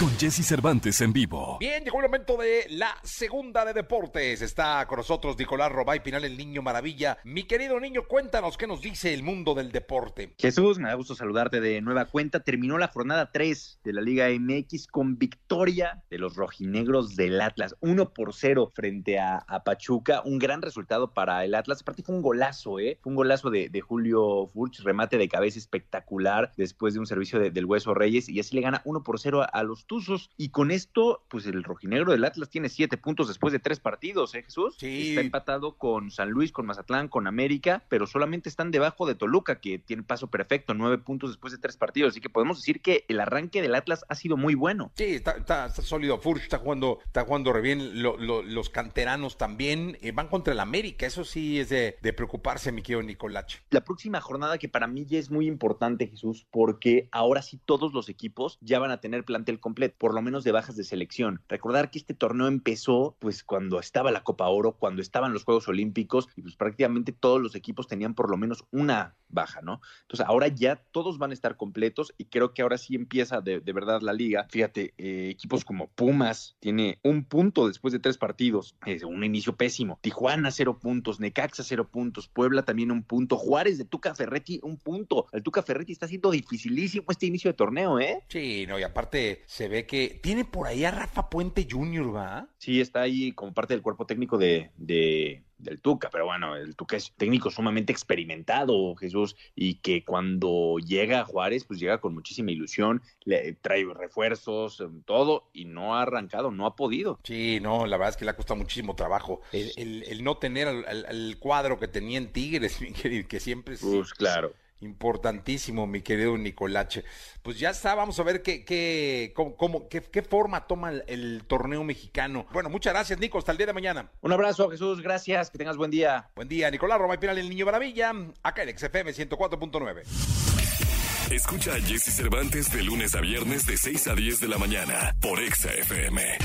Con Jesse Cervantes en vivo. Bien, llegó el momento de la segunda de deportes. Está con nosotros Nicolás Robay Pinal, el niño maravilla. Mi querido niño, cuéntanos qué nos dice el mundo del deporte. Jesús, me da gusto saludarte de nueva cuenta. Terminó la jornada 3 de la Liga MX con victoria de los rojinegros del Atlas. 1 por 0 frente a, a Pachuca. Un gran resultado para el Atlas. Aparte fue un golazo, ¿eh? Fue un golazo de, de Julio Furch, remate de cabeza espectacular después de un servicio de- del Hueso Reyes. Y así le gana 1 por 0 a, a los Tuzos. Y con esto, pues el rojinegro del Atlas tiene 7 puntos después de 3 partidos, ¿eh, Jesús? Sí. Está empatado con San Luis, con Mazatlán, con América, pero solamente están debajo de Toluca, que tiene paso perfecto, 9 puntos después de 3 partidos. Así que podemos decir que el arranque del Atlas ha sido muy bueno. Sí, está, está- está sólido. Furch está jugando, está jugando re bien. Lo- lo- los canteranos también eh, van contra el América. Eso sí es de, de preocuparse, mi querido Nicolache. La próxima jornada que para mí ya es muy importante, Jesús, porque ahora sí todos los equipos ya van a tener plantel completo, por lo menos de bajas de selección. Recordar que este torneo empezó pues cuando estaba la Copa Oro, cuando estaban los Juegos Olímpicos y pues prácticamente todos los equipos tenían por lo menos una baja, ¿no? Entonces ahora ya todos van a estar completos y creo que ahora sí empieza de, de verdad la liga. Fíjate, eh, equipos como Pumas tiene un punto después de tres partidos, es un inicio pésimo. Tijuana cero puntos, Necaxa cero puntos, Puebla también un punto, Juárez de Tuca Ferretti un punto. El Tuca Ferretti está haciendo dificilísimo este inicio de torneo, ¿eh? Sí, no, y aparte se ve que tiene por ahí a Rafa Puente Jr., ¿va? Sí, está ahí como parte del cuerpo técnico de, de- del Tuca, pero bueno, el Tuca es técnico sumamente experimentado, Jesús, y que cuando llega a Juárez, pues llega con muchísima ilusión, le trae refuerzos, em, todo, y no ha arrancado, no ha podido. Sí, no, la verdad es que le ha costado muchísimo trabajo. El, el- el no tener al, al- al cuadro que tenía en Tigres, querido, que siempre es Pues claro. Importantísimo, mi querido Nicolache. Pues ya está, vamos a ver qué, qué, cómo, cómo- qué, qué forma toma el, el torneo mexicano. Bueno, muchas gracias, Nico, hasta el día de mañana. Un abrazo, Jesús, gracias, que tengas buen día. Buen día, Nicolás Roma y Pinal, el Niño Maravilla, acá en XFM 104.9. Escucha a Jesse Cervantes de lunes a viernes de 6 a 10 de la mañana por Exa FM.